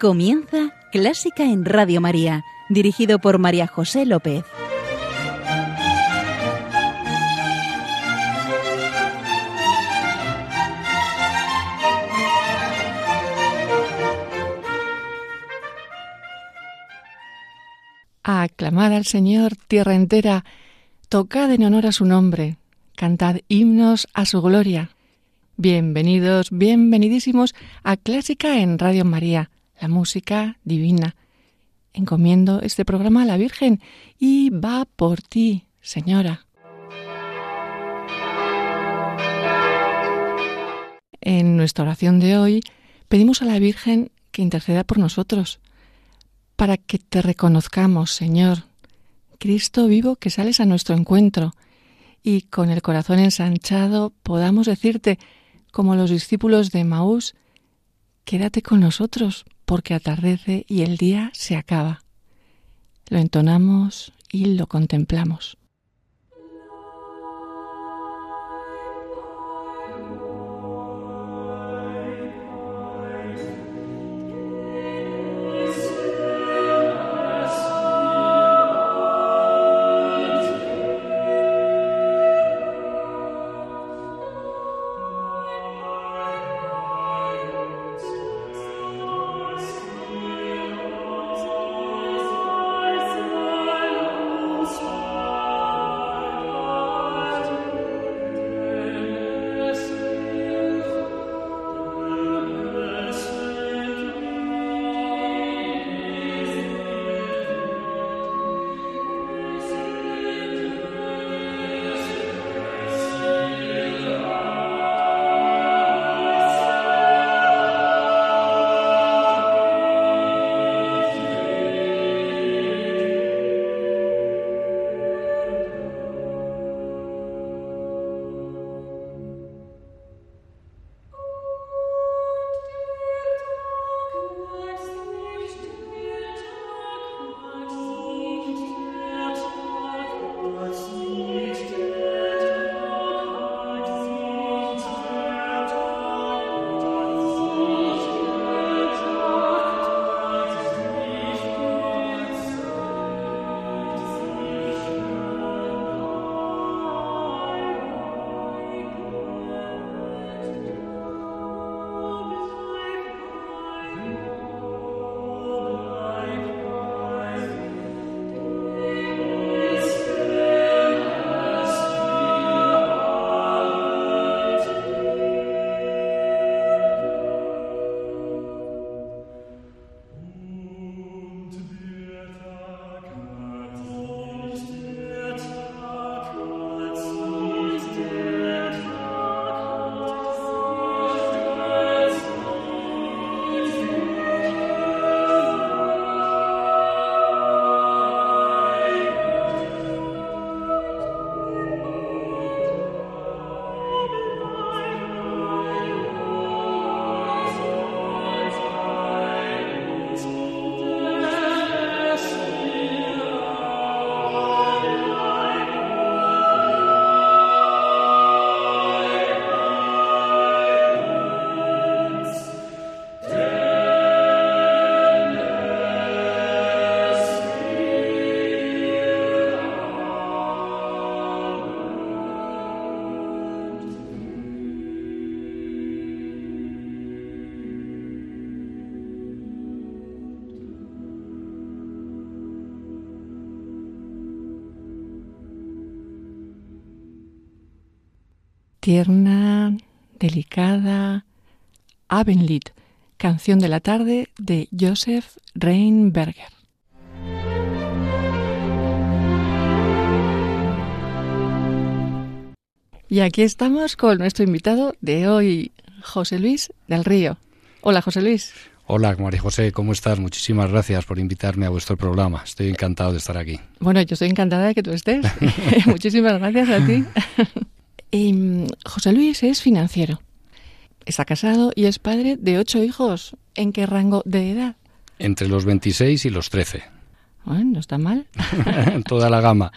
Comienza Clásica en Radio María, dirigido por María José López. Aclamad al Señor, tierra entera, tocad en honor a su nombre, cantad himnos a su gloria. Bienvenidos, bienvenidísimos a Clásica en Radio María, la música divina. Encomiendo este programa a la Virgen y va por ti, Señora. En nuestra oración de hoy pedimos a la Virgen que interceda por nosotros, para que te reconozcamos, Señor, Cristo vivo que sales a nuestro encuentro, y con el corazón ensanchado podamos decirte, como los discípulos de Maús, quédate con nosotros, porque atardece y el día se acaba. Lo entonamos y lo contemplamos. Tierna, delicada, Abendlied, canción de la tarde de Joseph Reinberger. Y aquí estamos con nuestro invitado de hoy, José Luis del Río. Hola, José Luis. Hola, María José, ¿cómo estás? Muchísimas gracias por invitarme a vuestro programa. Estoy encantado de estar aquí. Bueno, yo estoy encantada de que tú estés. Muchísimas gracias a ti. Y José Luis es financiero. Está casado y es padre de ocho hijos. ¿En qué rango de edad? Entre los 26 y los 13. Bueno, no está mal. Toda la gama.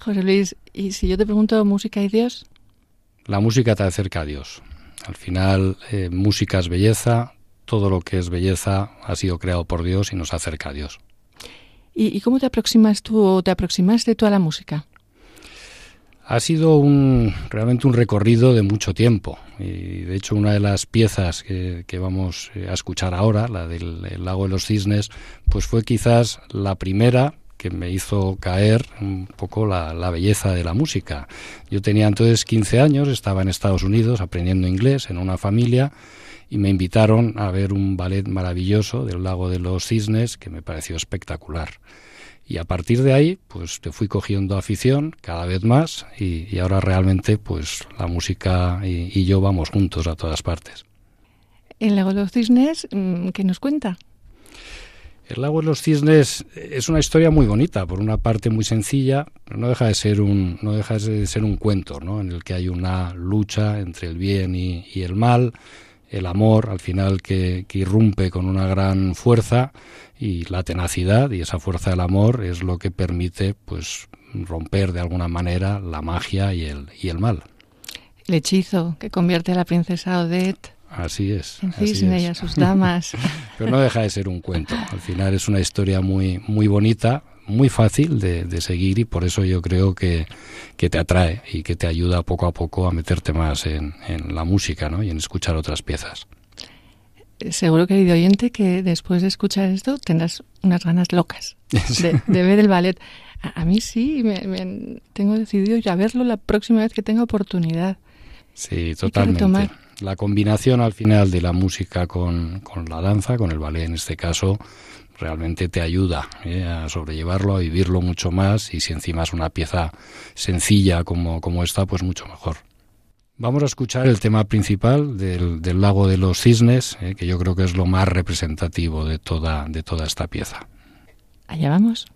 José Luis, ¿y si yo te pregunto música y Dios? La música te acerca a Dios. Al final, eh, música es belleza, todo lo que es belleza ha sido creado por Dios y nos acerca a Dios. ¿Y, cómo te aproximas tú o te aproximaste tú a la música? Ha sido un, realmente un recorrido de mucho tiempo y de hecho una de las piezas que, vamos eh, a escuchar ahora, la del lago de los cisnes, pues fue quizás la primera que me hizo caer un poco la, la, belleza de la música. Yo tenía entonces 15 años, estaba en Estados Unidos aprendiendo inglés en una familia y me invitaron a ver un ballet maravilloso del lago de los cisnes que me pareció espectacular. Y a partir de ahí, pues te fui cogiendo afición cada vez más y, ahora realmente, pues la música y, y, yo vamos juntos a todas partes. El lago de los cisnes, mm, ¿qué nos cuenta? El lago de los cisnes es una historia muy bonita, por una parte muy sencilla, pero no deja de ser un, no deja de ser un cuento, ¿no? En el que hay una lucha entre el bien y, el mal, el amor al final que, irrumpe con una gran fuerza y la tenacidad y esa fuerza del amor es lo que permite pues romper de alguna manera la magia y el, y el mal. El hechizo que convierte a la princesa Odette Así es. En cisne y a sus damas. Pero no deja de ser un cuento. Al final es una historia muy, muy bonita, muy fácil de, seguir y por eso yo creo que, que, te atrae y que te ayuda poco a poco a meterte más en, en la música ¿no? y en escuchar otras piezas. Seguro, querido oyente, que después de escuchar esto tendrás unas ganas locas de, ver el ballet. A, mí sí, me, tengo decidido ir a verlo la próxima vez que tenga oportunidad. Sí, totalmente la combinación al final de la música con, con, la danza, con el ballet en este caso, realmente te ayuda ¿eh? a sobrellevarlo, a vivirlo mucho más y si encima es una pieza sencilla como, como esta, pues mucho mejor. Vamos a escuchar el tema principal del, del lago de los cisnes, ¿eh? que yo creo que es lo más representativo de toda, de toda esta pieza. Allá vamos.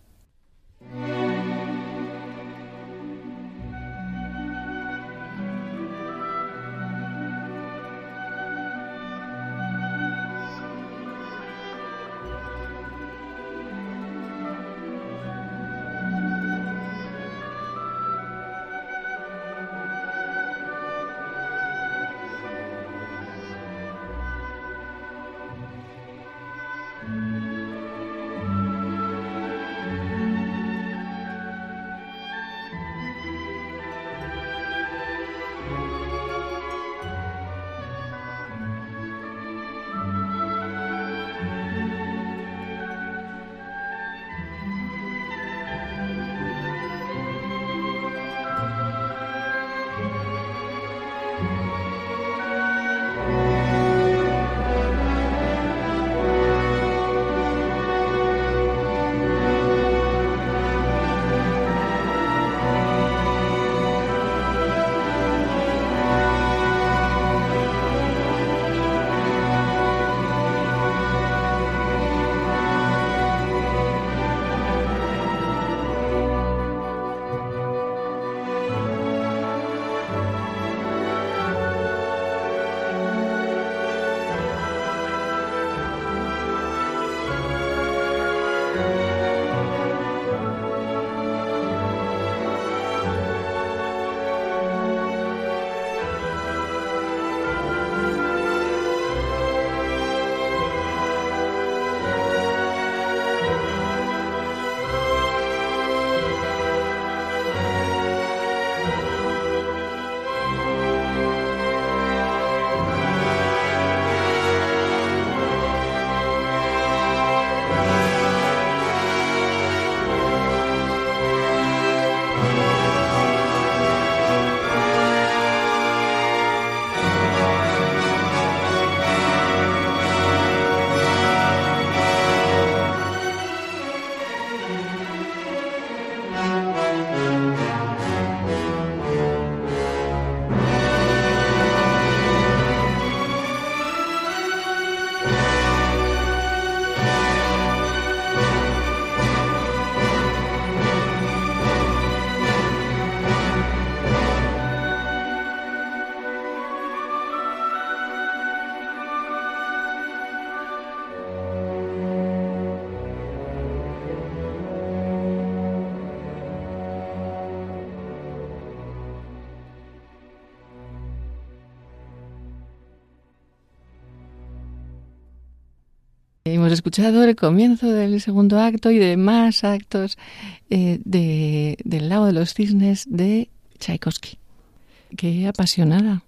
Hemos escuchado el comienzo del segundo acto y de más actos eh, de, del lago de los cisnes de Tchaikovsky. Qué apasionada,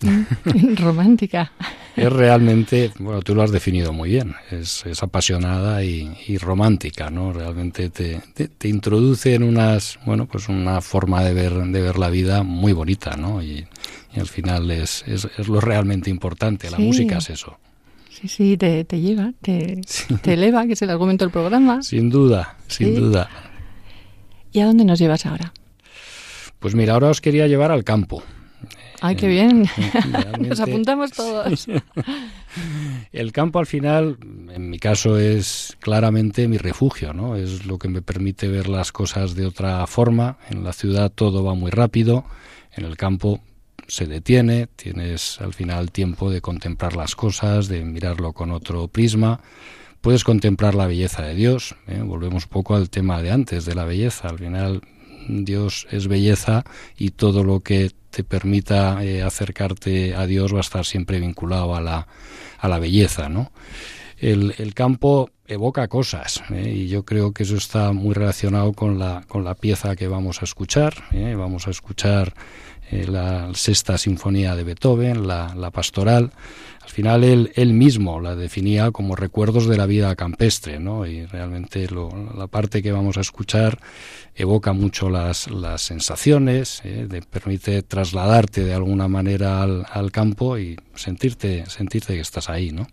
romántica. Es realmente, bueno, tú lo has definido muy bien, es, es apasionada y, romántica, ¿no? Realmente te, te, introduce en unas, bueno, pues una forma de ver, de ver la vida muy bonita, ¿no? Y, al final es, es, es, lo realmente importante, la música es eso. Sí, sí, te, te lleva, te, te, eleva, que es el argumento del programa. Sin duda, sin duda. ¿Y a dónde nos llevas ahora? Pues mira, ahora os quería llevar al campo. ¡Ay, qué bien! Nos apuntamos todos. El campo al final, en mi caso, es claramente mi refugio, ¿no? Es lo que me permite ver las cosas de otra forma. En la ciudad todo va muy rápido, en el campo se detiene, tienes al final tiempo de contemplar las cosas, de mirarlo con otro prisma. Puedes contemplar la belleza de Dios. ¿eh? Volvemos un poco al tema de antes, de la belleza. Al final Dios es belleza y todo lo que te permita eh, acercarte a Dios va a estar siempre vinculado a la, a la belleza, ¿no? El, el campo evoca cosas ¿eh? y yo creo que eso está muy relacionado con la, con la pieza que vamos a escuchar. Vamos a escuchar eh, la sexta sinfonía de Beethoven, la, la pastoral. Al final él, él, mismo la definía como recuerdos de la vida campestre, ¿no? Y realmente lo, la parte que vamos a escuchar evoca mucho las, las sensaciones, ¿eh? de, permite trasladarte de alguna manera al, al, campo y sentirte, sentirte que estás ahí, ¿no?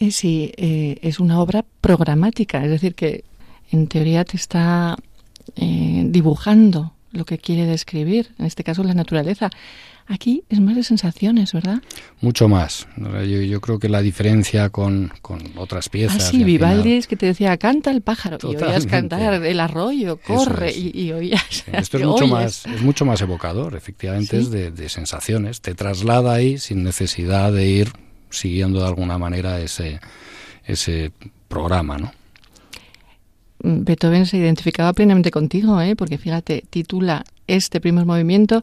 Eh, sí, es una obra programática, es decir, que en teoría te está dibujando lo que quiere describir, en este caso la naturaleza. Aquí es más de sensaciones, ¿verdad? Mucho más. Yo, yo creo que la diferencia con, con otras piezas. Ah, sí, Vivaldi es que te decía, canta el pájaro, y oías cantar el arroyo, corre, y, oías. Esto es mucho, más, es mucho más evocador, efectivamente, es de, de, sensaciones. Te traslada ahí sin necesidad de ir siguiendo de alguna manera ese, ese programa, ¿no? Beethoven se identificaba plenamente contigo, ¿eh? porque fíjate, titula este primer movimiento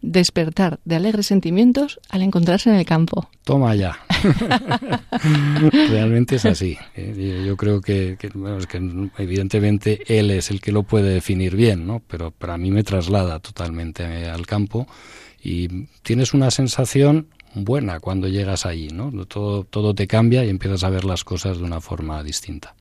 Despertar de alegres sentimientos al encontrarse en el campo. Toma ya. Realmente es así. ¿eh? Yo creo que, que, evidentemente él es el que lo puede definir bien, ¿no? pero para mí me traslada totalmente al campo y tienes una sensación buena cuando llegas allí, ¿no? Todo, todo te cambia y empiezas a ver las cosas de una forma distinta.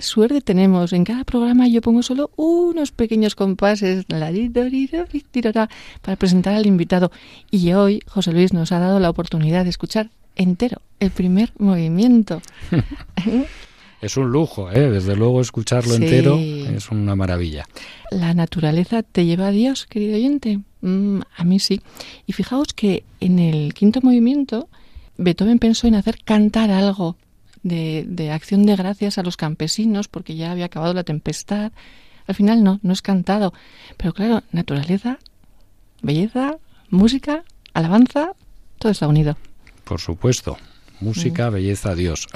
Qué suerte tenemos. En cada programa yo pongo solo unos pequeños compases para presentar al invitado. Y hoy José Luis nos ha dado la oportunidad de escuchar entero el primer movimiento. es un lujo, ¿eh? desde luego escucharlo entero es una maravilla. La naturaleza te lleva a Dios, querido oyente. Mm, a mí sí. Y fijaos que en el quinto movimiento Beethoven pensó en hacer cantar algo de, acción de gracias a los campesinos porque ya había acabado la tempestad. Al final no, no es cantado. Pero claro, naturaleza, belleza, música, alabanza, todo está unido. Por supuesto. Música, mm. belleza, Dios.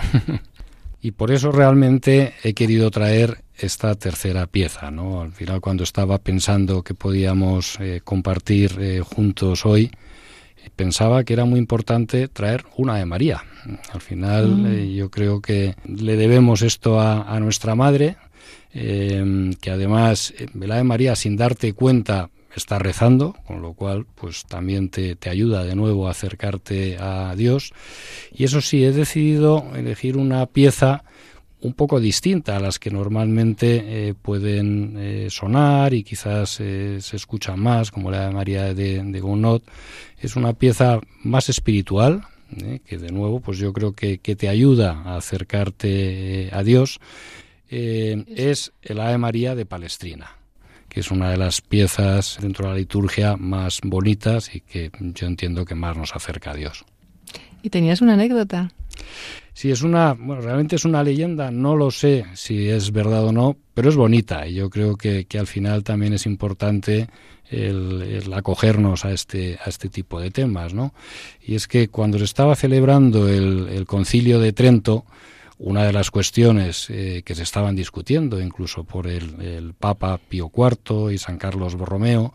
y por eso realmente he querido traer esta tercera pieza, ¿no? Al final cuando estaba pensando que podíamos eh, compartir eh, juntos hoy, pensaba que era muy importante traer una de María. Al final mm. eh, yo creo que le debemos esto a, nuestra madre, eh, que además eh, la de María sin darte cuenta está rezando, con lo cual pues también te, te, ayuda de nuevo a acercarte a Dios. Y eso sí, he decidido elegir una pieza un poco distinta a las que normalmente eh, pueden eh, sonar y quizás eh, se escuchan más, como la de María de, de Gounod. Es una pieza más espiritual, que de nuevo pues yo creo que, que te ayuda a acercarte a Dios. es el Ave María de Palestrina que es una de las piezas dentro de la liturgia más bonitas y que yo entiendo que más nos acerca a Dios. ¿Y tenías una anécdota? Si es una, bueno, realmente es una leyenda, no lo sé si es verdad o no, pero es bonita y yo creo que, que al final también es importante el, acogernos a este, a este tipo de temas, ¿no? Y es que cuando se estaba celebrando el, el concilio de Trento, una de las cuestiones eh, que se estaban discutiendo, incluso por el, Papa Pío IV y San Carlos Borromeo,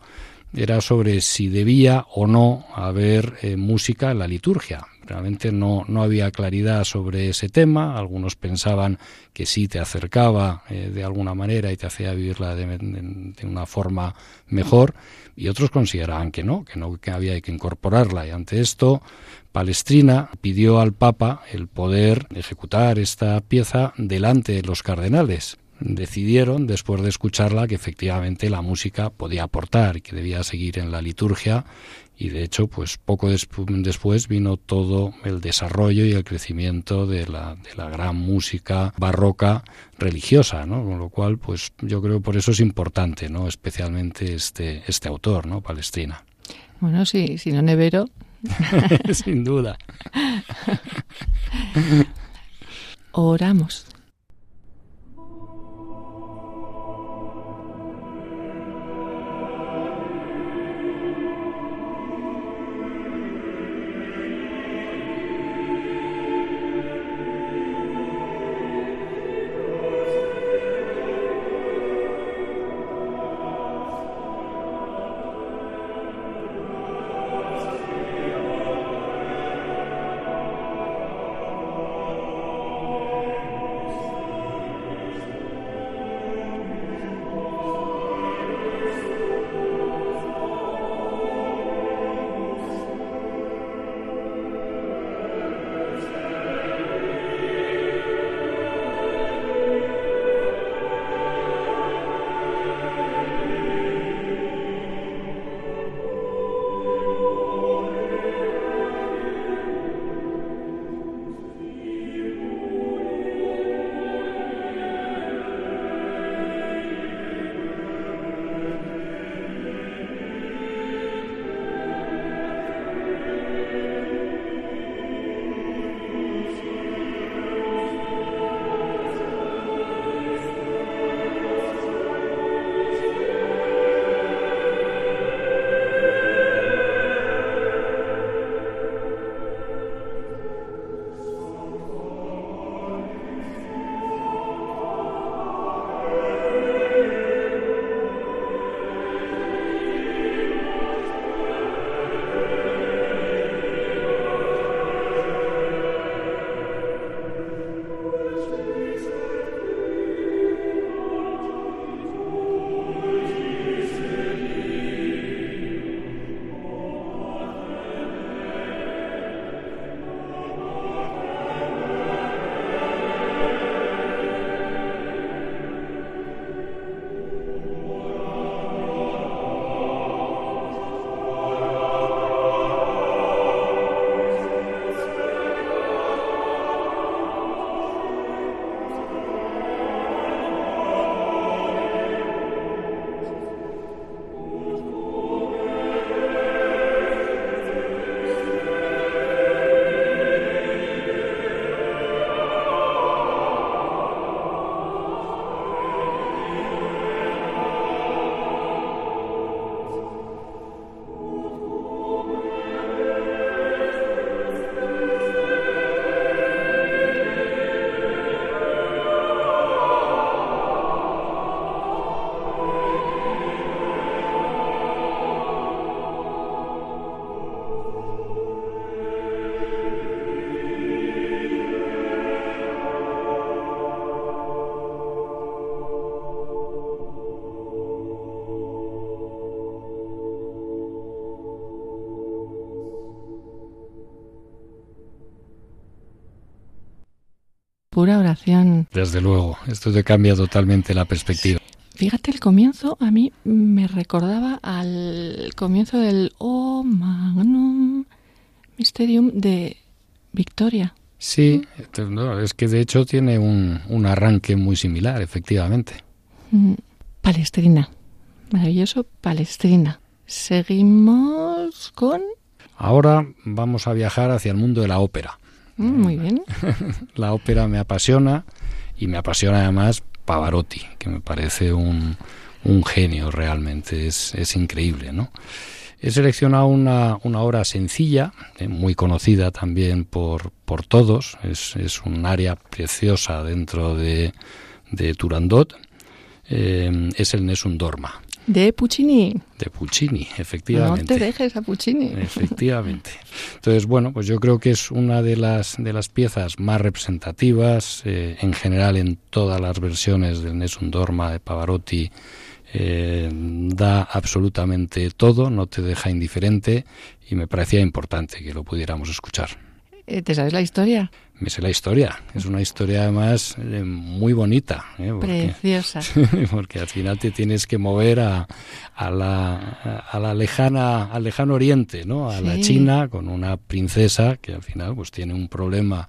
era sobre si debía o no haber eh, música en la liturgia. Realmente no, no había claridad sobre ese tema. Algunos pensaban que sí te acercaba eh, de alguna manera y te hacía vivirla de, de, una forma mejor, y otros consideraban que no, que no que había que incorporarla. Y ante esto, Palestrina pidió al Papa el poder ejecutar esta pieza delante de los cardenales decidieron, después de escucharla, que efectivamente la música podía aportar y que debía seguir en la liturgia y de hecho, pues poco después vino todo el desarrollo y el crecimiento de la, de la gran música barroca religiosa, ¿no? Con lo cual, pues yo creo por eso es importante, ¿no? Especialmente este, este autor, ¿no? Palestrina. Bueno, sí, si no Nevero. Sin duda. Oramos. Pura oración. Desde luego, esto te cambia totalmente la perspectiva. Fíjate, el comienzo a mí me recordaba al comienzo del O Magnum Mysterium de Victoria. Sí, es que de hecho tiene un, un arranque muy similar, efectivamente. Mm, Palestrina. Maravilloso, Palestrina. Seguimos con... Ahora vamos a viajar hacia el mundo de la ópera. Mm, muy bien. la ópera me apasiona y me apasiona además Pavarotti, que me parece un, un genio realmente, es, es increíble, ¿no? He seleccionado una, una obra sencilla, eh, muy conocida también por, por todos, es, es un área preciosa dentro de, de Turandot, eh, es el Nessun Dorma. De Puccini. De Puccini, efectivamente. No te dejes a Puccini. Efectivamente. Entonces, bueno, pues yo creo que es una de las, de las piezas más representativas, eh, en general en todas las versiones del Nessun Dorma de Pavarotti, eh, da absolutamente todo, no te deja indiferente y me parecía importante que lo pudiéramos escuchar. Eh, ¿Te sabes la historia? Me sé la historia. Es una historia además eh, muy bonita. ¿eh? Porque, Preciosa. Porque al final te tienes que mover a, a, la, a la lejana, al lejano oriente, ¿no? A sí. la China con una princesa que al final pues tiene un problema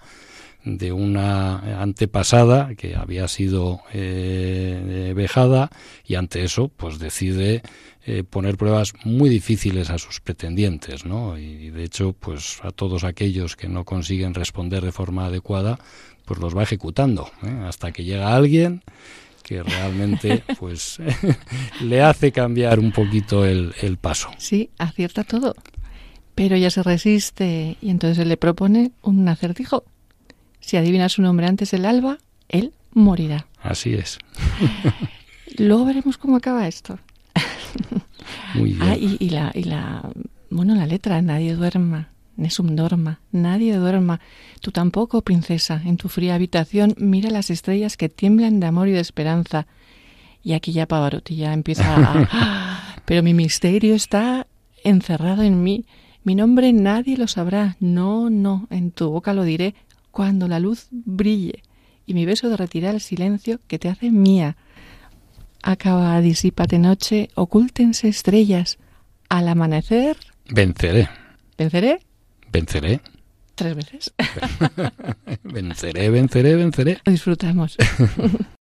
de una antepasada que había sido eh, vejada y ante eso pues decide eh, poner pruebas muy difíciles a sus pretendientes no y de hecho pues a todos aquellos que no consiguen responder de forma adecuada pues los va ejecutando ¿eh? hasta que llega alguien que realmente pues le hace cambiar un poquito el, el paso. Sí acierta todo pero ella se resiste y entonces él le propone un acertijo si adivina su nombre antes del alba, él morirá. Así es. Luego veremos cómo acaba esto. Muy bien. Ah, y, y, la, y la, bueno, la letra, nadie duerma, Nesum dorma, nadie duerma. Tú tampoco, princesa, en tu fría habitación mira las estrellas que tiemblan de amor y de esperanza. Y aquí ya Pavarotti ya empieza a... Pero mi misterio está encerrado en mí. Mi nombre nadie lo sabrá. No, no, en tu boca lo diré cuando la luz brille y mi beso derretirá el silencio que te hace mía. Acaba, disípate noche, ocúltense estrellas. Al amanecer. Venceré. ¿Venceré? Venceré. Tres veces. venceré, venceré, venceré. Disfrutamos.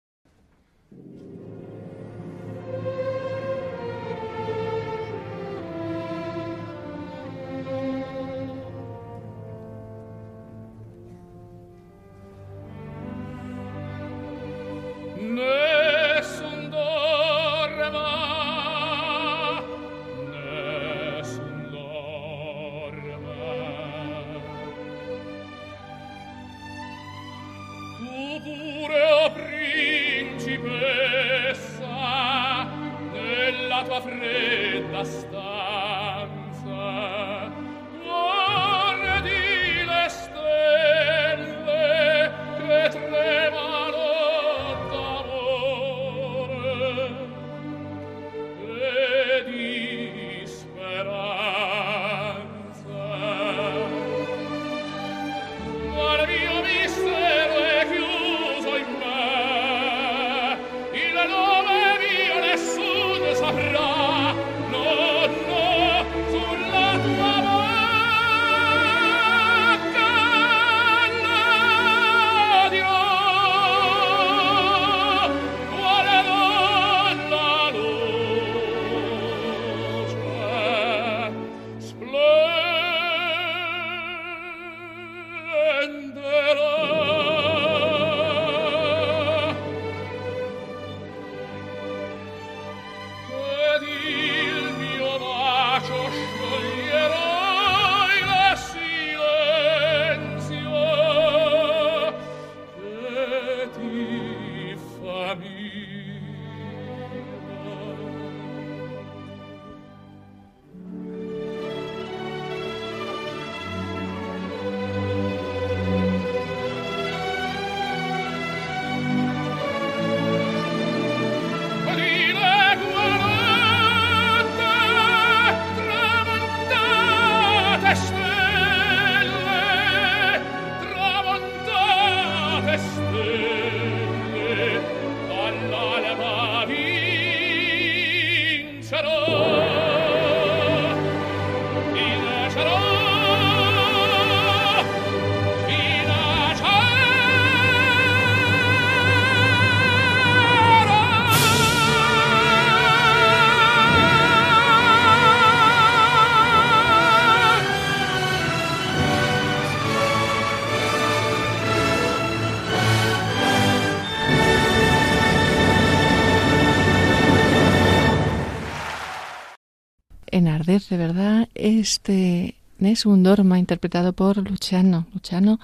Este Nessun Dorma, interpretado por Luciano, Luciano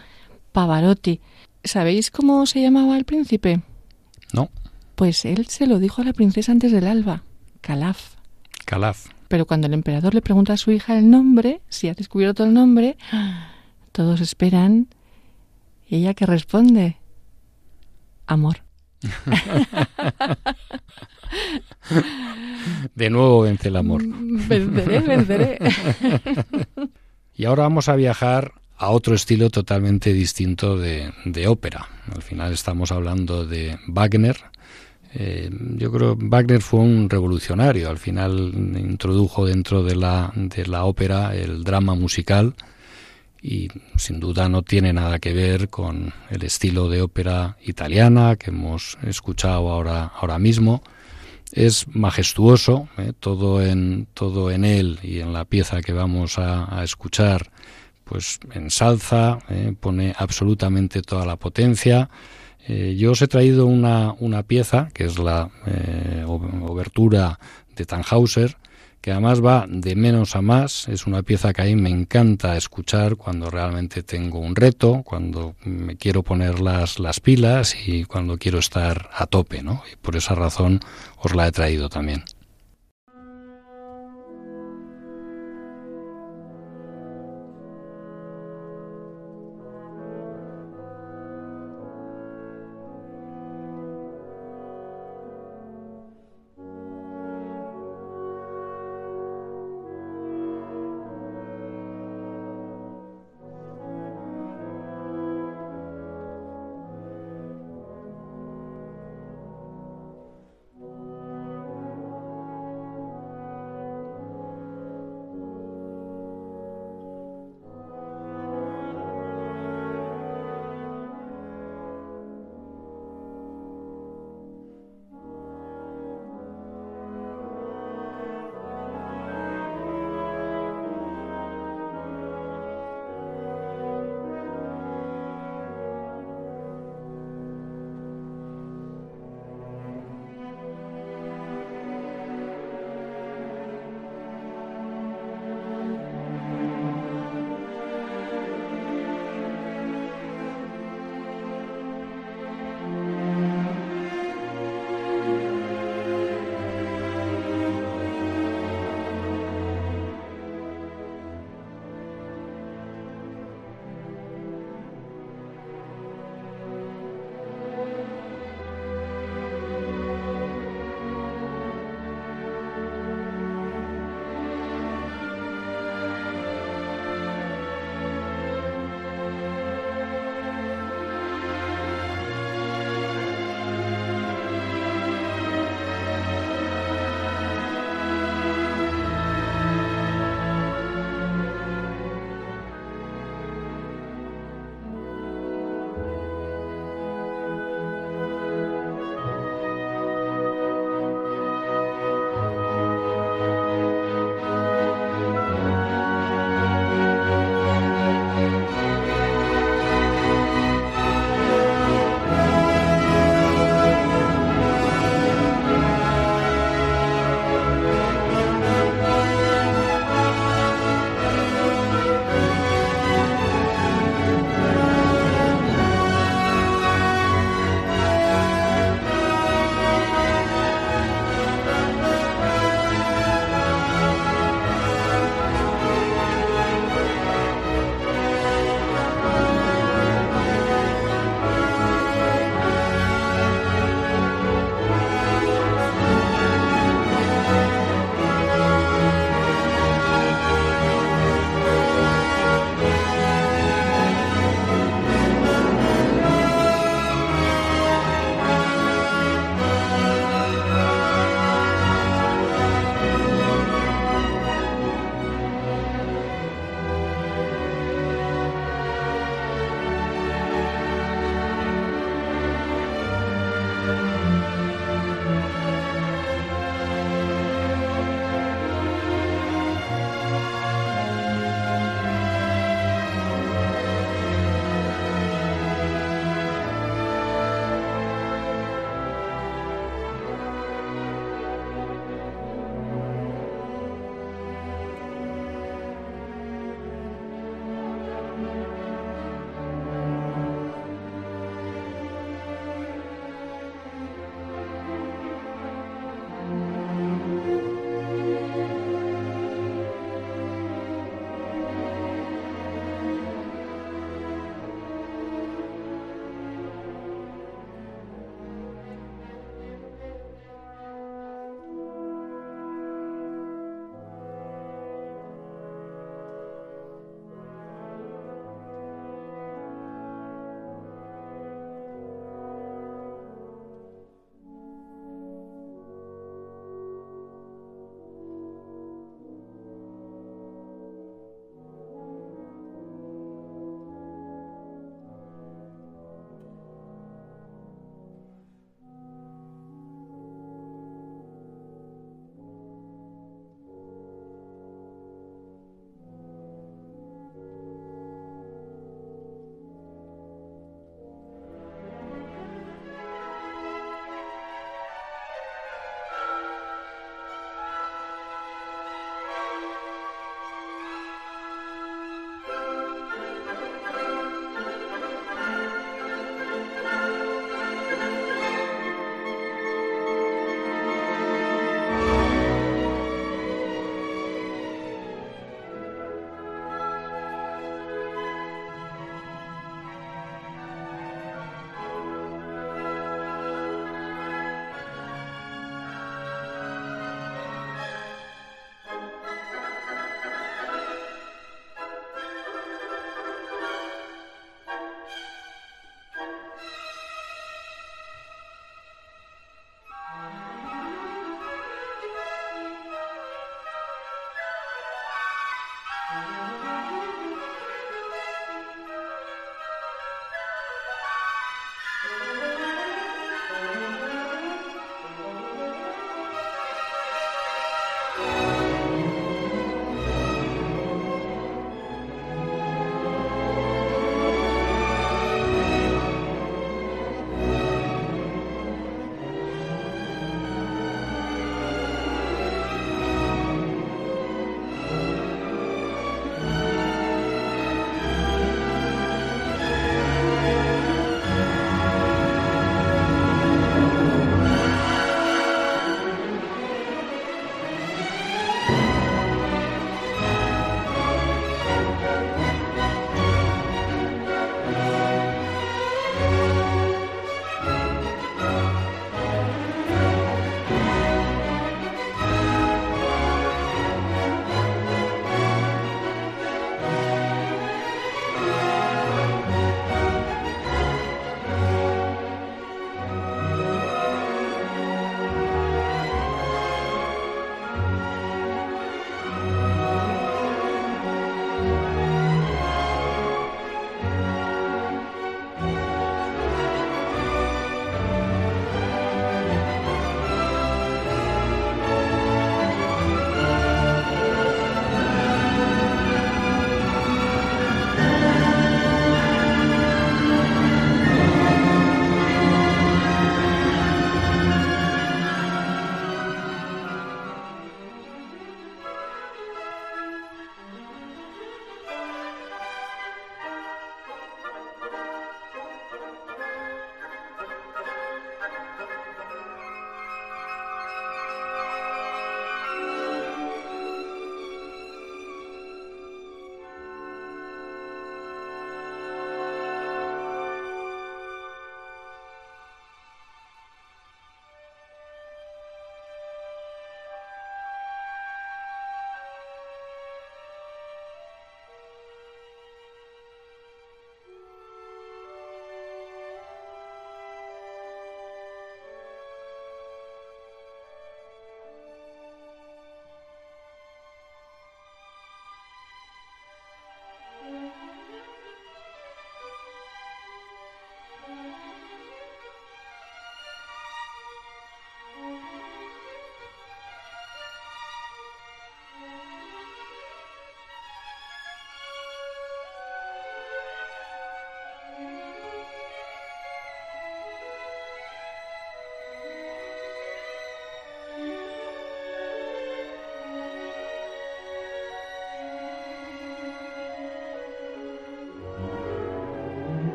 Pavarotti. ¿Sabéis cómo se llamaba el príncipe? No. Pues él se lo dijo a la princesa antes del alba, Calaf. Calaf. Pero cuando el emperador le pregunta a su hija el nombre, si ha descubierto el nombre, todos esperan. ¿Y ella que responde? Amor. De nuevo vence el amor. Venceré, venceré. Y ahora vamos a viajar a otro estilo totalmente distinto de, ópera. Al final estamos hablando de Wagner. Eh, yo creo que Wagner fue un revolucionario. Al final introdujo dentro de la, de la ópera el drama musical y sin duda no tiene nada que ver con el estilo de ópera italiana que hemos escuchado ahora, ahora mismo. Es majestuoso, ¿eh? todo, en, todo en él y en la pieza que vamos a, escuchar, pues ensalza, ¿eh? pone absolutamente toda la potencia. Eh, yo os he traído una, una pieza que es la obertura de Tannhauser, que además va de menos a más. Es una pieza que a mí me encanta escuchar cuando realmente tengo un reto, cuando me quiero poner las, las pilas y cuando quiero estar a tope, ¿no? Y por esa razón os la he traído también.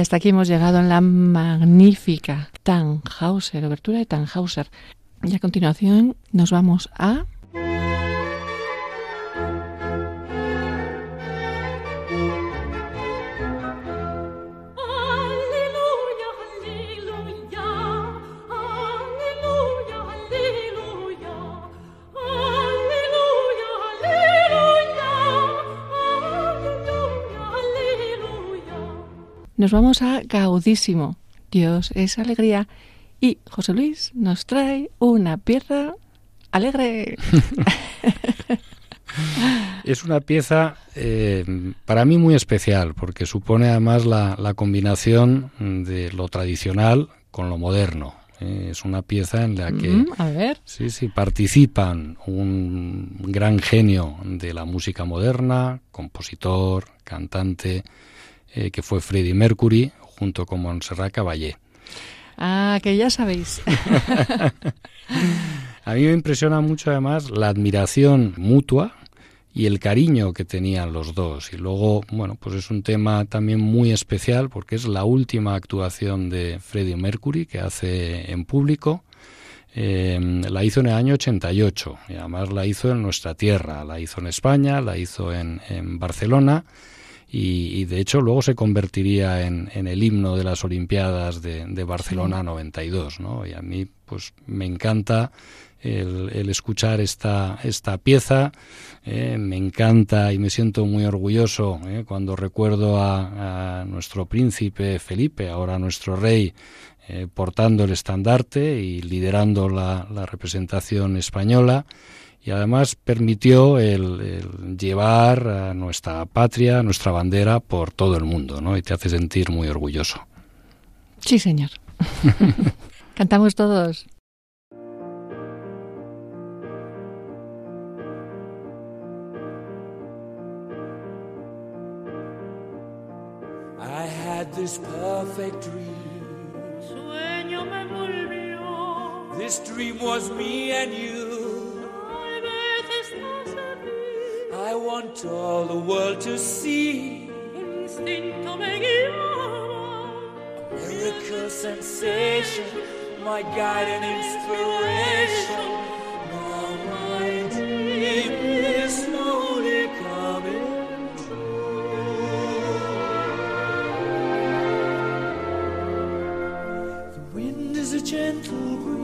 Y hasta aquí hemos llegado en la magnífica Tannhauser, obertura de Tannhauser. Y a continuación nos vamos a nos vamos a Gaudísimo. Dios es alegría. Y José Luis nos trae una pieza alegre. es una pieza eh, para mí muy especial porque supone además la, combinación de lo tradicional con lo moderno. Eh, es una pieza en la que mm, a ver. sí, sí, participan un gran genio de la música moderna, compositor, cantante, eh, que fue Freddie Mercury junto con Montserrat Caballé. Ah, que ya sabéis. A mí me impresiona mucho además la admiración mutua y el cariño que tenían los dos. Y luego, bueno, pues es un tema también muy especial porque es la última actuación de Freddie Mercury que hace en público. Em, la hizo en el año 88 y además la hizo en nuestra tierra, la hizo en España, la hizo en, Barcelona y, de hecho luego se convertiría en, el himno de las Olimpiadas de, Barcelona 92, ¿no? Y a mí pues me encanta el, escuchar esta, esta pieza. Eh, me encanta y me siento muy orgulloso eh, cuando recuerdo a, nuestro príncipe Felipe, ahora nuestro rey, eh, portando el estandarte y liderando la, representación española y además permitió el, llevar a nuestra patria, nuestra bandera por todo el mundo, ¿no? Y te hace sentir muy orgulloso. Sí, señor. Cantamos todos. this perfect dream. Sueño me volvió. This dream was me and you. I want all the world to see. A miracle sensation, my guide and inspiration. Now my dream is slowly coming. True. The wind is a gentle breeze.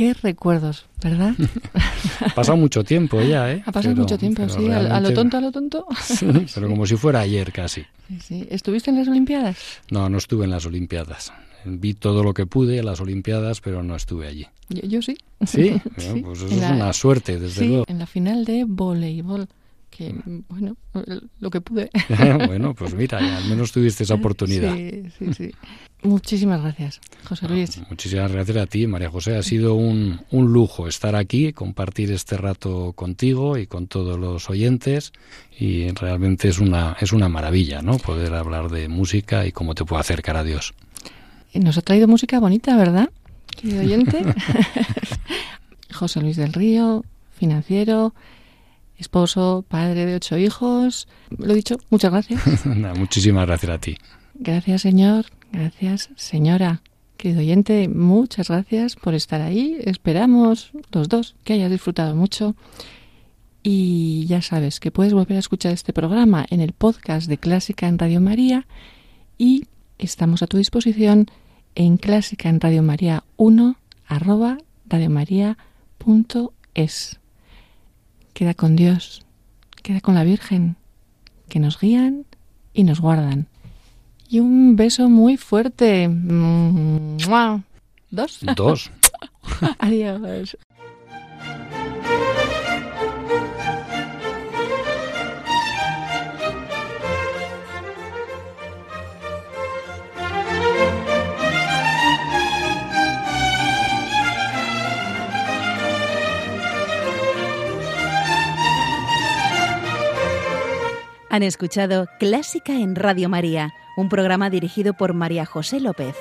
Qué recuerdos, ¿verdad? Ha pasado mucho tiempo ya, ¿eh? Ha pasado Pero- mucho tiempo, sí. A, a lo realmente- tonto, a lo tonto. Sí, pero como si fuera ayer casi. Sí. ¿Estuviste en las Olimpiadas? No, no estuve en las Olimpiadas. Vi todo lo que pude en las Olimpiadas, pero no estuve allí. Yo, yo sí. Sí, Bueno, Sí, pues eso en es la- una suerte, desde sí, luego. en la final de voleibol. Que, bueno, lo que pude. bueno, pues mira, al menos tuviste esa oportunidad. Sí, sí, sí. Muchísimas gracias, José Luis. Muchísimas gracias a ti, María José. Ha sido un, un lujo estar aquí, compartir este rato contigo y con todos los oyentes. Y realmente es una, es una maravilla, ¿no? Poder hablar de música y cómo te puede acercar a Dios. Nos ha traído música bonita, ¿verdad, querido oyente? José Luis del Río, financiero, esposo, padre de ocho hijos. Lo dicho, muchas gracias. Muchísimas gracias a ti. Gracias, señor. Gracias, señora. Querido oyente, muchas gracias por estar ahí. Esperamos los dos que hayas disfrutado mucho. Y ya sabes que puedes volver a escuchar este programa en el podcast de Clásica en Radio María y estamos a tu disposición en Clásica en Radio María 1 arroba radiomaria.es. Queda con Dios, queda con la Virgen, que nos guían y nos guardan. Y un beso muy fuerte. ¡Mua! Dos. Dos. Adiós. Han escuchado Clásica en Radio María, un programa dirigido por María José López.